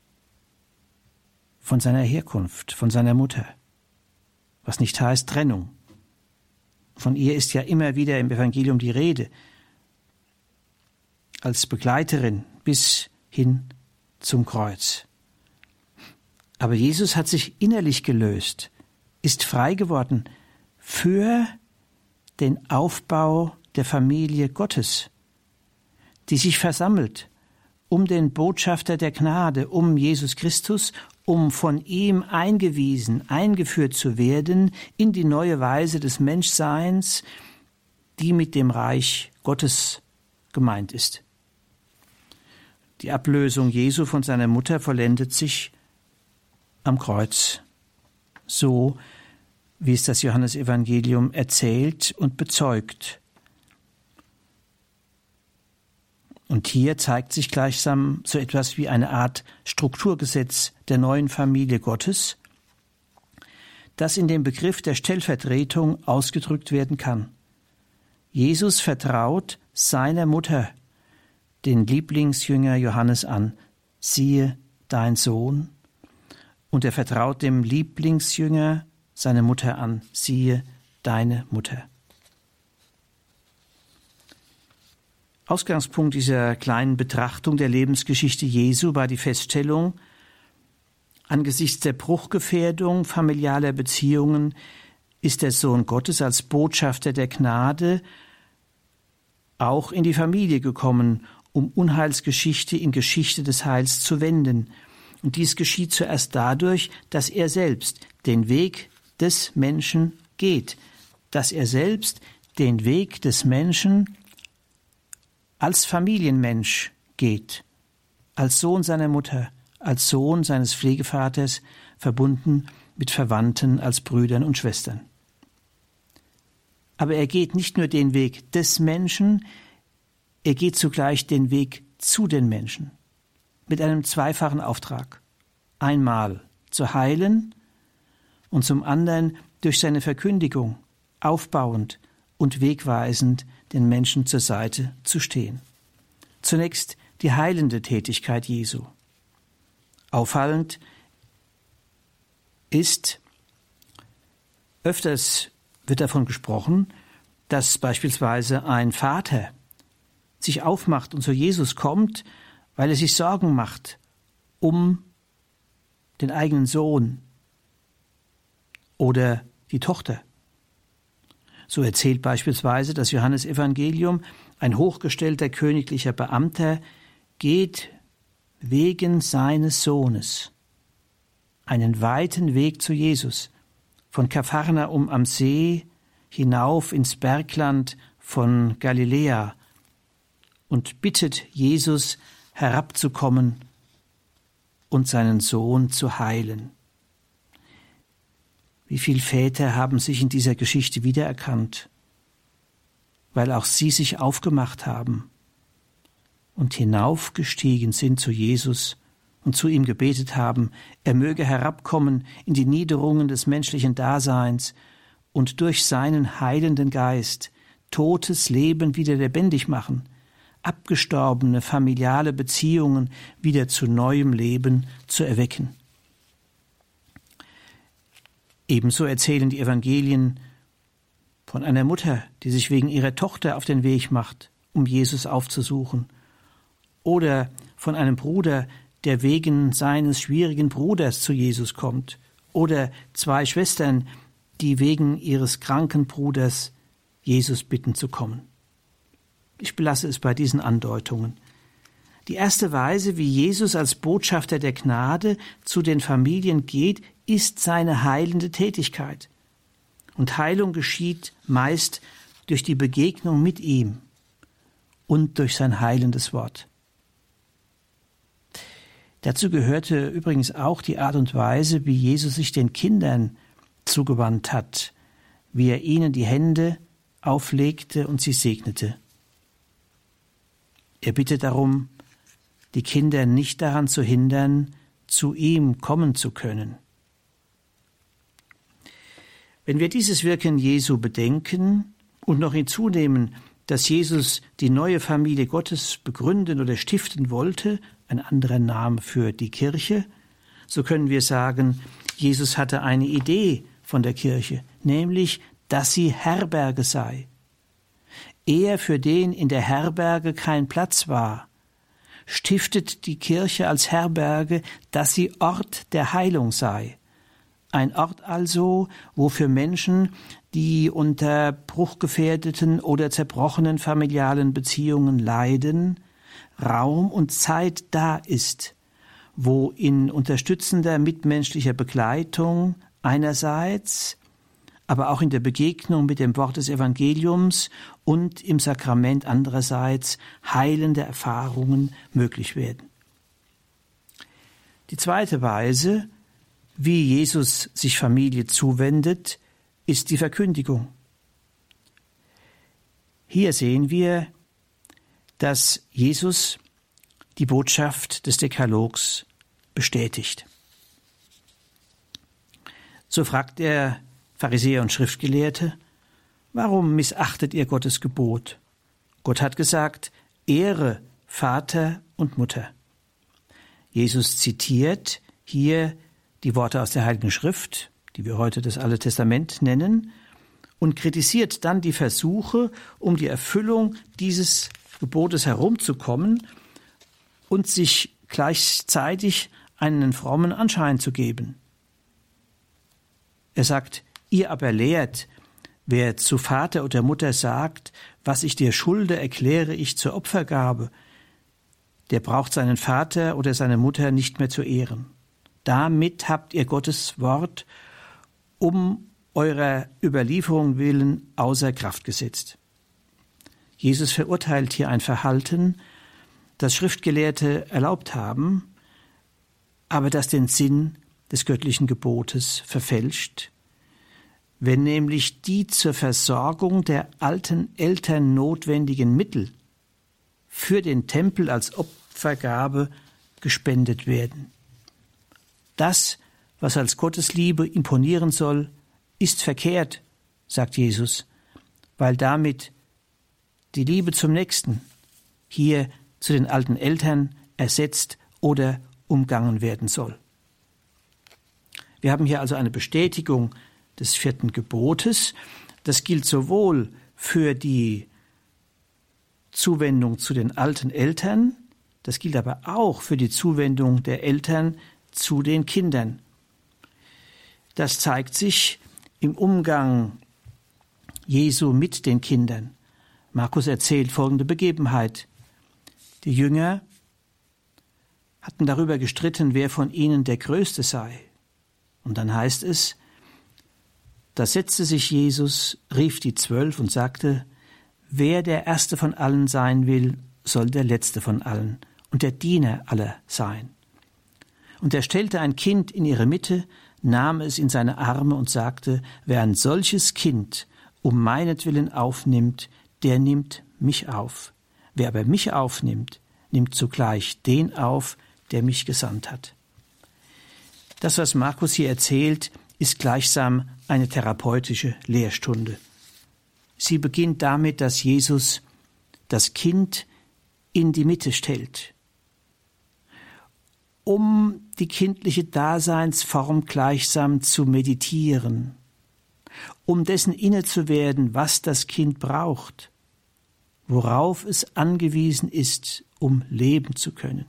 von seiner Herkunft, von seiner Mutter, was nicht heißt Trennung. Von ihr ist ja immer wieder im Evangelium die Rede, als Begleiterin bis hin zum Kreuz. Aber Jesus hat sich innerlich gelöst, ist frei geworden für den Aufbau der Familie Gottes, die sich versammelt um den Botschafter der Gnade, um Jesus Christus, um von ihm eingewiesen, eingeführt zu werden in die neue Weise des Menschseins, die mit dem Reich Gottes gemeint ist. Die Ablösung Jesu von seiner Mutter vollendet sich am Kreuz, so wie es das Johannesevangelium erzählt und bezeugt. Und hier zeigt sich gleichsam so etwas wie eine Art Strukturgesetz der neuen Familie Gottes, das in dem Begriff der Stellvertretung ausgedrückt werden kann. Jesus vertraut seiner Mutter, den Lieblingsjünger Johannes an, siehe dein Sohn, und er vertraut dem Lieblingsjünger seine Mutter an, siehe deine Mutter. Ausgangspunkt dieser kleinen Betrachtung der Lebensgeschichte Jesu war die Feststellung, angesichts der Bruchgefährdung familialer Beziehungen ist der Sohn Gottes als Botschafter der Gnade auch in die Familie gekommen, um Unheilsgeschichte in Geschichte des Heils zu wenden. Und dies geschieht zuerst dadurch, dass er selbst den Weg des Menschen geht, dass er selbst den Weg des Menschen als Familienmensch geht, als Sohn seiner Mutter, als Sohn seines Pflegevaters, verbunden mit Verwandten als Brüdern und Schwestern. Aber er geht nicht nur den Weg des Menschen, er geht zugleich den Weg zu den Menschen mit einem zweifachen Auftrag. Einmal zu heilen und zum anderen durch seine Verkündigung aufbauend und wegweisend den Menschen zur Seite zu stehen. Zunächst die heilende Tätigkeit Jesu. Auffallend ist, öfters wird davon gesprochen, dass beispielsweise ein Vater sich aufmacht und zu Jesus kommt, weil er sich Sorgen macht um den eigenen Sohn oder die Tochter. So erzählt beispielsweise das Johannesevangelium, ein hochgestellter königlicher Beamter geht wegen seines Sohnes einen weiten Weg zu Jesus, von Kapharnaum am See hinauf ins Bergland von Galiläa und bittet Jesus herabzukommen und seinen Sohn zu heilen. Wie viele Väter haben sich in dieser Geschichte wiedererkannt, weil auch sie sich aufgemacht haben und hinaufgestiegen sind zu Jesus und zu ihm gebetet haben, er möge herabkommen in die Niederungen des menschlichen Daseins und durch seinen heilenden Geist totes Leben wieder lebendig machen, abgestorbene familiale Beziehungen wieder zu neuem Leben zu erwecken. Ebenso erzählen die Evangelien von einer Mutter, die sich wegen ihrer Tochter auf den Weg macht, um Jesus aufzusuchen, oder von einem Bruder, der wegen seines schwierigen Bruders zu Jesus kommt, oder zwei Schwestern, die wegen ihres kranken Bruders Jesus bitten zu kommen. Ich belasse es bei diesen Andeutungen. Die erste Weise, wie Jesus als Botschafter der Gnade zu den Familien geht, ist seine heilende Tätigkeit. Und Heilung geschieht meist durch die Begegnung mit ihm und durch sein heilendes Wort. Dazu gehörte übrigens auch die Art und Weise, wie Jesus sich den Kindern zugewandt hat, wie er ihnen die Hände auflegte und sie segnete. Er bittet darum, die Kinder nicht daran zu hindern, zu ihm kommen zu können. Wenn wir dieses Wirken Jesu bedenken und noch hinzunehmen, dass Jesus die neue Familie Gottes begründen oder stiften wollte, ein anderer Name für die Kirche, so können wir sagen, Jesus hatte eine Idee von der Kirche, nämlich, dass sie Herberge sei. Er, für den in der Herberge kein Platz war, stiftet die Kirche als Herberge, dass sie Ort der Heilung sei. Ein Ort also, wo für Menschen, die unter bruchgefährdeten oder zerbrochenen familialen Beziehungen leiden, Raum und Zeit da ist, wo in unterstützender mitmenschlicher Begleitung einerseits, aber auch in der Begegnung mit dem Wort des Evangeliums und im Sakrament andererseits heilende Erfahrungen möglich werden. Die zweite Weise, wie Jesus sich Familie zuwendet, ist die Verkündigung. Hier sehen wir, dass Jesus die Botschaft des Dekalogs bestätigt. So fragt der Pharisäer und Schriftgelehrte, warum missachtet ihr Gottes Gebot? Gott hat gesagt, Ehre Vater und Mutter. Jesus zitiert hier die Worte aus der Heiligen Schrift, die wir heute das Alte Testament nennen, und kritisiert dann die Versuche, um die Erfüllung dieses Gebotes herumzukommen und sich gleichzeitig einen frommen Anschein zu geben. Er sagt, ihr aber lehrt, wer zu Vater oder Mutter sagt, was ich dir schulde, erkläre ich zur Opfergabe, der braucht seinen Vater oder seine Mutter nicht mehr zu ehren. Damit habt ihr Gottes Wort um eurer Überlieferung willen außer Kraft gesetzt. Jesus verurteilt hier ein Verhalten, das Schriftgelehrte erlaubt haben, aber das den Sinn des göttlichen Gebotes verfälscht, wenn nämlich die zur Versorgung der alten Eltern notwendigen Mittel für den Tempel als Opfergabe gespendet werden. Das, was als Gottesliebe imponieren soll, ist verkehrt, sagt Jesus, weil damit die Liebe zum Nächsten hier zu den alten Eltern ersetzt oder umgangen werden soll. Wir haben hier also eine Bestätigung des vierten Gebotes. Das gilt sowohl für die Zuwendung zu den alten Eltern, das gilt aber auch für die Zuwendung der Eltern zu den Kindern. Das zeigt sich im Umgang Jesu mit den Kindern. Markus erzählt folgende Begebenheit. Die Jünger hatten darüber gestritten, wer von ihnen der Größte sei. Und dann heißt es, da setzte sich Jesus, rief die Zwölf und sagte, wer der Erste von allen sein will, soll der Letzte von allen und der Diener aller sein. Und er stellte ein Kind in ihre Mitte, nahm es in seine Arme und sagte, wer ein solches Kind um meinetwillen aufnimmt, der nimmt mich auf. Wer aber mich aufnimmt, nimmt zugleich den auf, der mich gesandt hat. Das, was Markus hier erzählt, ist gleichsam eine therapeutische Lehrstunde. Sie beginnt damit, dass Jesus das Kind in die Mitte stellt, um die kindliche Daseinsform gleichsam zu meditieren, um dessen inne zu werden, was das Kind braucht, worauf es angewiesen ist, um leben zu können.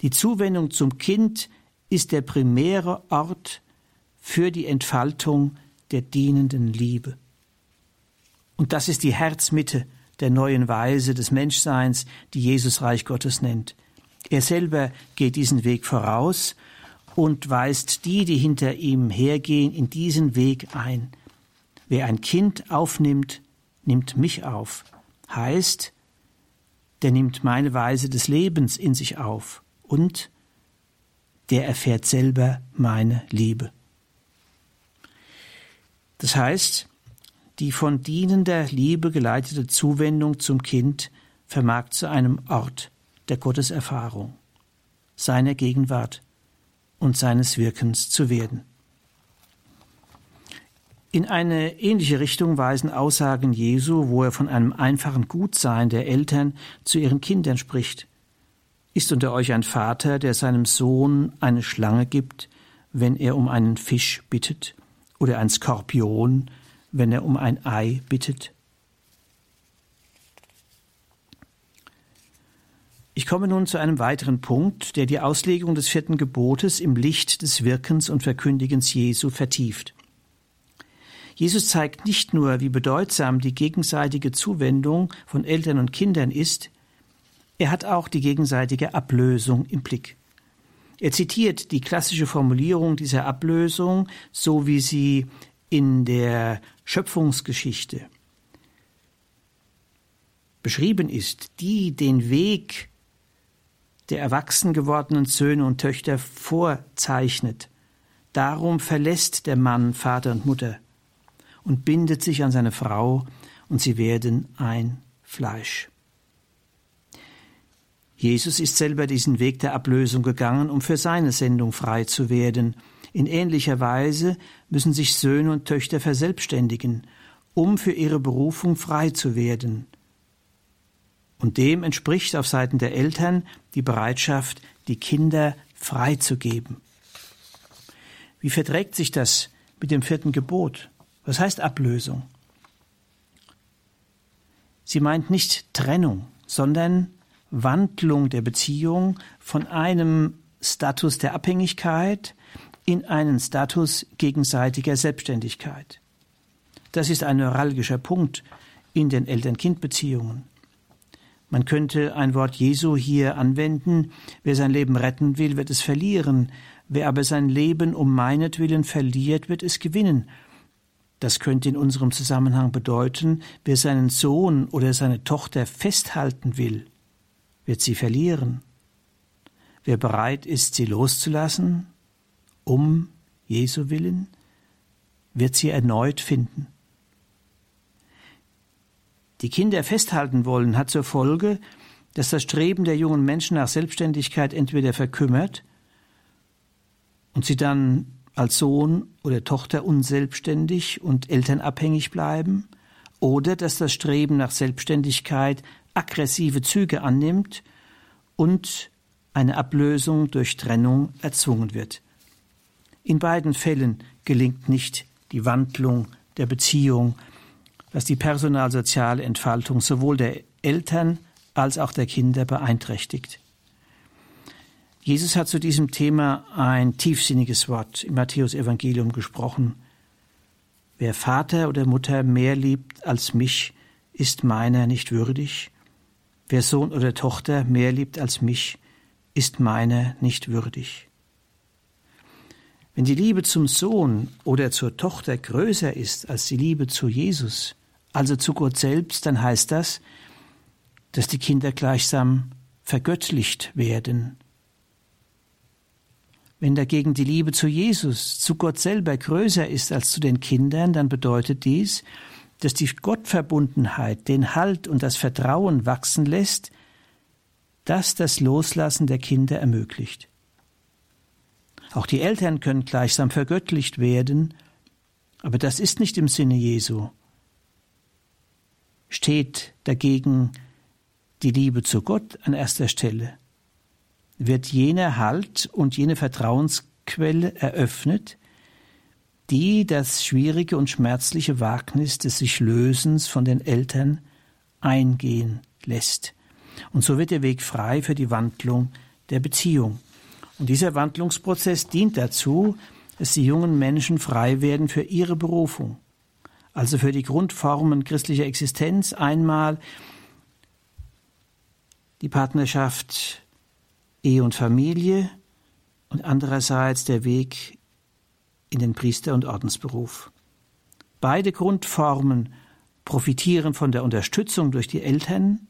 Die Zuwendung zum Kind ist der primäre Ort für die Entfaltung der dienenden Liebe. Und das ist die Herzmitte der neuen Weise des Menschseins, die Jesus Reich Gottes nennt. Er selber geht diesen Weg voraus und weist die, die hinter ihm hergehen, in diesen Weg ein. Wer ein Kind aufnimmt, nimmt mich auf. Heißt, der nimmt meine Weise des Lebens in sich auf und der erfährt selber meine Liebe. Das heißt, die von dienender Liebe geleitete Zuwendung zum Kind vermag zu einem Ort der Gotteserfahrung, seiner Gegenwart und seines Wirkens zu werden. In eine ähnliche Richtung weisen Aussagen Jesu, wo er von einem einfachen Gutsein der Eltern zu ihren Kindern spricht. Ist unter euch ein Vater, der seinem Sohn eine Schlange gibt, wenn er um einen Fisch bittet, oder ein Skorpion, wenn er um ein Ei bittet? Ich komme nun zu einem weiteren Punkt, der die Auslegung des vierten Gebotes im Licht des Wirkens und Verkündigens Jesu vertieft. Jesus zeigt nicht nur, wie bedeutsam die gegenseitige Zuwendung von Eltern und Kindern ist, er hat auch die gegenseitige Ablösung im Blick. Er zitiert die klassische Formulierung dieser Ablösung, so wie sie in der Schöpfungsgeschichte beschrieben ist, die den Weg der erwachsen gewordenen Söhne und Töchter vorzeichnet. Darum verlässt der Mann Vater und Mutter und bindet sich an seine Frau, und sie werden ein Fleisch. Jesus ist selber diesen Weg der Ablösung gegangen, um für seine Sendung frei zu werden. In ähnlicher Weise müssen sich Söhne und Töchter verselbstständigen, um für ihre Berufung frei zu werden. Und dem entspricht auf Seiten der Eltern die Bereitschaft, die Kinder freizugeben. Wie verträgt sich das mit dem vierten Gebot? Was heißt Ablösung? Sie meint nicht Trennung, sondern Wandlung der Beziehung von einem Status der Abhängigkeit in einen Status gegenseitiger Selbstständigkeit. Das ist ein neuralgischer Punkt in den Eltern-Kind-Beziehungen. Man könnte ein Wort Jesu hier anwenden, wer sein Leben retten will, wird es verlieren, wer aber sein Leben um meinetwillen verliert, wird es gewinnen. Das könnte in unserem Zusammenhang bedeuten, wer seinen Sohn oder seine Tochter festhalten will, wird sie verlieren. Wer bereit ist, sie loszulassen, um Jesu willen, wird sie erneut finden die Kinder festhalten wollen, hat zur Folge, dass das Streben der jungen Menschen nach Selbstständigkeit entweder verkümmert und sie dann als Sohn oder Tochter unselbstständig und elternabhängig bleiben, oder dass das Streben nach Selbstständigkeit aggressive Züge annimmt und eine Ablösung durch Trennung erzwungen wird. In beiden Fällen gelingt nicht die Wandlung der Beziehung, was die personalsoziale Entfaltung sowohl der Eltern als auch der Kinder beeinträchtigt. Jesus hat zu diesem Thema ein tiefsinniges Wort im Matthäus-Evangelium gesprochen. Wer Vater oder Mutter mehr liebt als mich, ist meiner nicht würdig. Wer Sohn oder Tochter mehr liebt als mich, ist meiner nicht würdig. Wenn die Liebe zum Sohn oder zur Tochter größer ist als die Liebe zu Jesus, also zu Gott selbst, dann heißt das, dass die Kinder gleichsam vergöttlicht werden. Wenn dagegen die Liebe zu Jesus, zu Gott selber größer ist als zu den Kindern, dann bedeutet dies, dass die Gottverbundenheit den Halt und das Vertrauen wachsen lässt, das das Loslassen der Kinder ermöglicht. Auch die Eltern können gleichsam vergöttlicht werden, aber das ist nicht im Sinne Jesu steht dagegen die Liebe zu Gott an erster Stelle, wird jener Halt und jene Vertrauensquelle eröffnet, die das schwierige und schmerzliche Wagnis des sich Lösens von den Eltern eingehen lässt. Und so wird der Weg frei für die Wandlung der Beziehung. Und dieser Wandlungsprozess dient dazu, dass die jungen Menschen frei werden für ihre Berufung also für die Grundformen christlicher Existenz einmal die Partnerschaft Ehe und Familie und andererseits der Weg in den Priester- und Ordensberuf. Beide Grundformen profitieren von der Unterstützung durch die Eltern,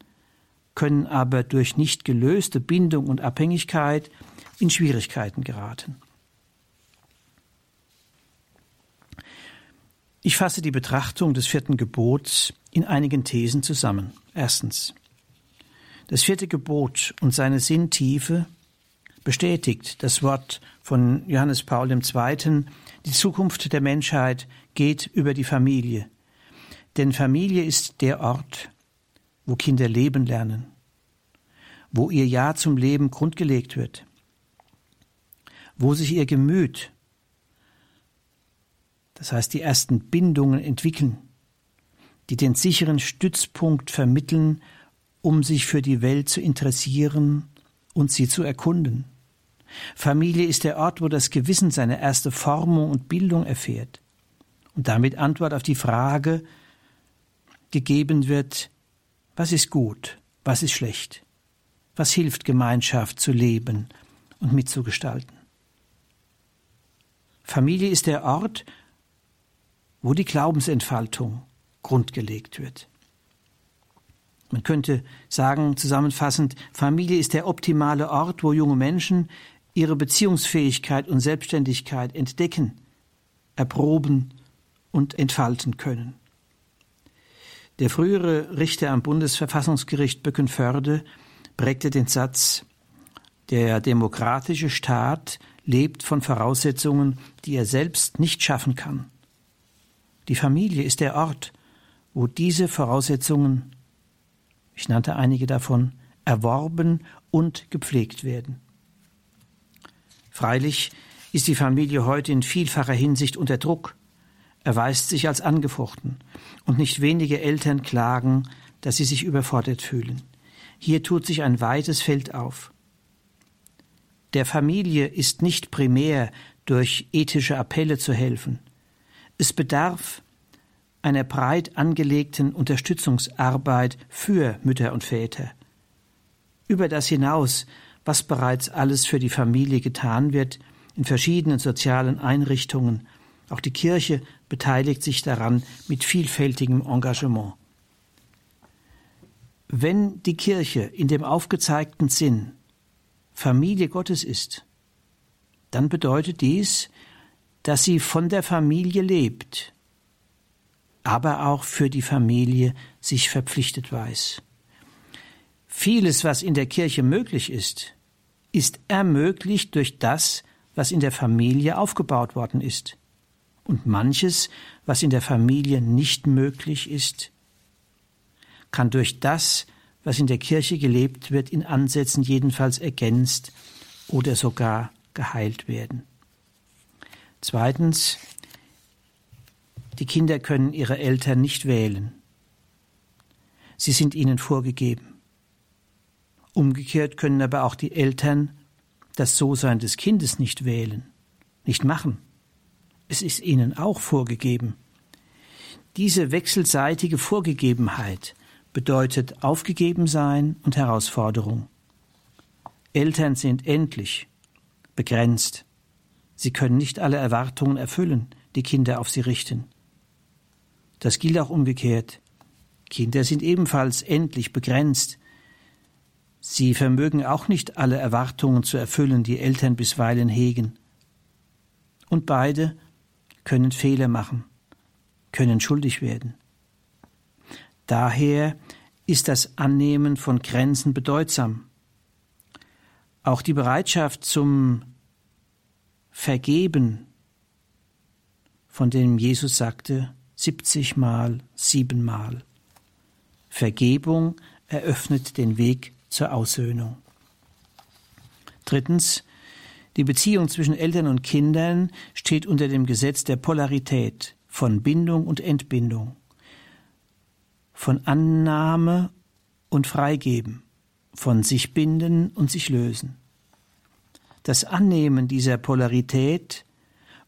können aber durch nicht gelöste Bindung und Abhängigkeit in Schwierigkeiten geraten. Ich fasse die Betrachtung des vierten Gebots in einigen Thesen zusammen. Erstens. Das vierte Gebot und seine Sinntiefe bestätigt das Wort von Johannes Paul II. Die Zukunft der Menschheit geht über die Familie. Denn Familie ist der Ort, wo Kinder leben lernen, wo ihr Ja zum Leben grundgelegt wird, wo sich ihr Gemüt das heißt die ersten Bindungen entwickeln, die den sicheren Stützpunkt vermitteln, um sich für die Welt zu interessieren und sie zu erkunden. Familie ist der Ort, wo das Gewissen seine erste Formung und Bildung erfährt und damit Antwort auf die Frage gegeben wird, was ist gut, was ist schlecht, was hilft Gemeinschaft zu leben und mitzugestalten. Familie ist der Ort, wo die Glaubensentfaltung grundgelegt wird. Man könnte sagen, zusammenfassend, Familie ist der optimale Ort, wo junge Menschen ihre Beziehungsfähigkeit und Selbstständigkeit entdecken, erproben und entfalten können. Der frühere Richter am Bundesverfassungsgericht Bückenförde prägte den Satz, der demokratische Staat lebt von Voraussetzungen, die er selbst nicht schaffen kann. Die Familie ist der Ort, wo diese Voraussetzungen, ich nannte einige davon, erworben und gepflegt werden. Freilich ist die Familie heute in vielfacher Hinsicht unter Druck, erweist sich als angefochten, und nicht wenige Eltern klagen, dass sie sich überfordert fühlen. Hier tut sich ein weites Feld auf. Der Familie ist nicht primär durch ethische Appelle zu helfen, es bedarf einer breit angelegten Unterstützungsarbeit für Mütter und Väter. Über das hinaus, was bereits alles für die Familie getan wird, in verschiedenen sozialen Einrichtungen, auch die Kirche beteiligt sich daran mit vielfältigem Engagement. Wenn die Kirche in dem aufgezeigten Sinn Familie Gottes ist, dann bedeutet dies, dass sie von der Familie lebt, aber auch für die Familie sich verpflichtet weiß. Vieles, was in der Kirche möglich ist, ist ermöglicht durch das, was in der Familie aufgebaut worden ist. Und manches, was in der Familie nicht möglich ist, kann durch das, was in der Kirche gelebt wird, in Ansätzen jedenfalls ergänzt oder sogar geheilt werden. Zweitens, die Kinder können ihre Eltern nicht wählen. Sie sind ihnen vorgegeben. Umgekehrt können aber auch die Eltern das So-Sein des Kindes nicht wählen, nicht machen. Es ist ihnen auch vorgegeben. Diese wechselseitige Vorgegebenheit bedeutet Aufgegebensein und Herausforderung. Eltern sind endlich, begrenzt, Sie können nicht alle Erwartungen erfüllen, die Kinder auf sie richten. Das gilt auch umgekehrt. Kinder sind ebenfalls endlich begrenzt. Sie vermögen auch nicht alle Erwartungen zu erfüllen, die Eltern bisweilen hegen. Und beide können Fehler machen, können schuldig werden. Daher ist das Annehmen von Grenzen bedeutsam. Auch die Bereitschaft zum Vergeben, von dem Jesus sagte, 70 Mal, siebenmal. Vergebung eröffnet den Weg zur Aussöhnung. Drittens, die Beziehung zwischen Eltern und Kindern steht unter dem Gesetz der Polarität von Bindung und Entbindung, von Annahme und Freigeben, von sich binden und sich lösen. Das Annehmen dieser Polarität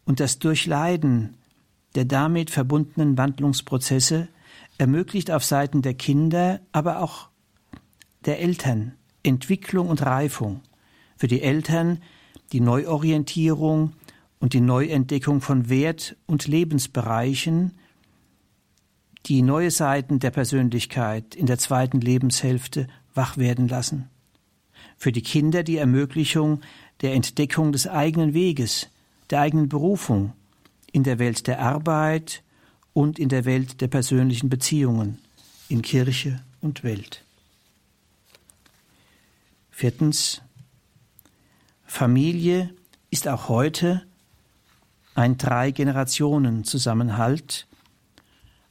und das Durchleiden der damit verbundenen Wandlungsprozesse ermöglicht auf Seiten der Kinder, aber auch der Eltern Entwicklung und Reifung. Für die Eltern die Neuorientierung und die Neuentdeckung von Wert- und Lebensbereichen, die neue Seiten der Persönlichkeit in der zweiten Lebenshälfte wach werden lassen. Für die Kinder die Ermöglichung der Entdeckung des eigenen Weges, der eigenen Berufung in der Welt der Arbeit und in der Welt der persönlichen Beziehungen, in Kirche und Welt. Viertens. Familie ist auch heute ein Drei-Generationen-Zusammenhalt,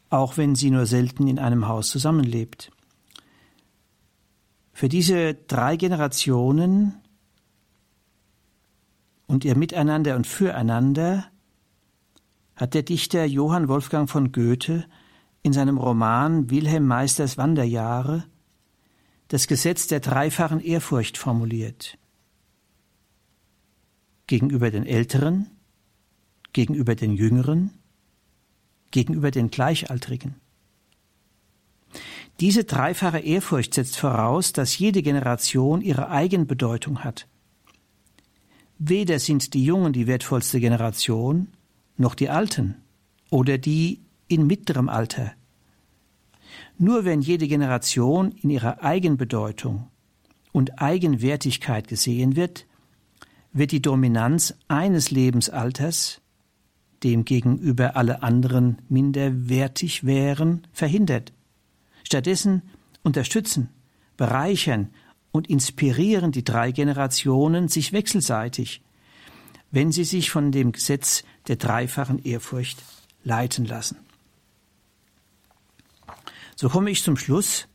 auch wenn sie nur selten in einem Haus zusammenlebt. Für diese drei Generationen und ihr Miteinander und Füreinander hat der Dichter Johann Wolfgang von Goethe in seinem Roman Wilhelm Meisters Wanderjahre das Gesetz der dreifachen Ehrfurcht formuliert. Gegenüber den Älteren, gegenüber den Jüngeren, gegenüber den Gleichaltrigen. Diese dreifache Ehrfurcht setzt voraus, dass jede Generation ihre Eigenbedeutung hat. Weder sind die Jungen die wertvollste Generation, noch die Alten oder die in mittlerem Alter. Nur wenn jede Generation in ihrer Eigenbedeutung und Eigenwertigkeit gesehen wird, wird die Dominanz eines Lebensalters, dem gegenüber alle anderen minderwertig wären, verhindert. Stattdessen unterstützen, bereichern und inspirieren die drei Generationen sich wechselseitig, wenn sie sich von dem Gesetz der dreifachen Ehrfurcht leiten lassen. So komme ich zum Schluss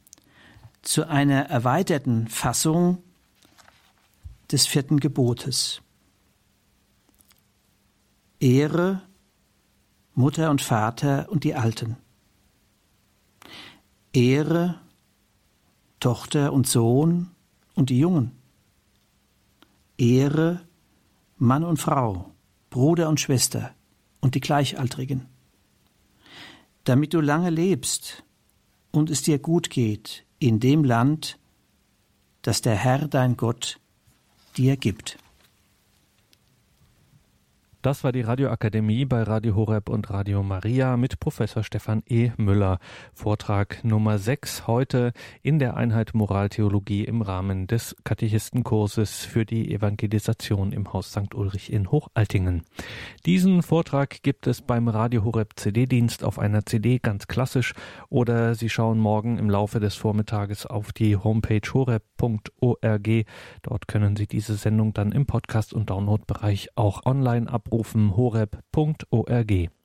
zu einer erweiterten Fassung des vierten Gebotes. Ehre Mutter und Vater und die Alten. Ehre Tochter und Sohn und die Jungen. Ehre Mann und Frau, Bruder und Schwester und die Gleichaltrigen. Damit du lange lebst und es dir gut geht in dem Land, das der Herr dein Gott dir gibt. Das war die Radioakademie bei Radio Horeb und Radio Maria mit Professor Stefan E. Müller. Vortrag Nummer 6 heute in der Einheit Moraltheologie im Rahmen des Katechistenkurses für die Evangelisation im Haus St. Ulrich in Hochaltingen. Diesen Vortrag gibt es beim Radio Horeb CD-Dienst auf einer CD ganz klassisch oder Sie schauen morgen im Laufe des Vormittages auf die Homepage horeb.org. Dort können Sie diese Sendung dann im Podcast- und Downloadbereich auch online abrufen abrufen horeb.org.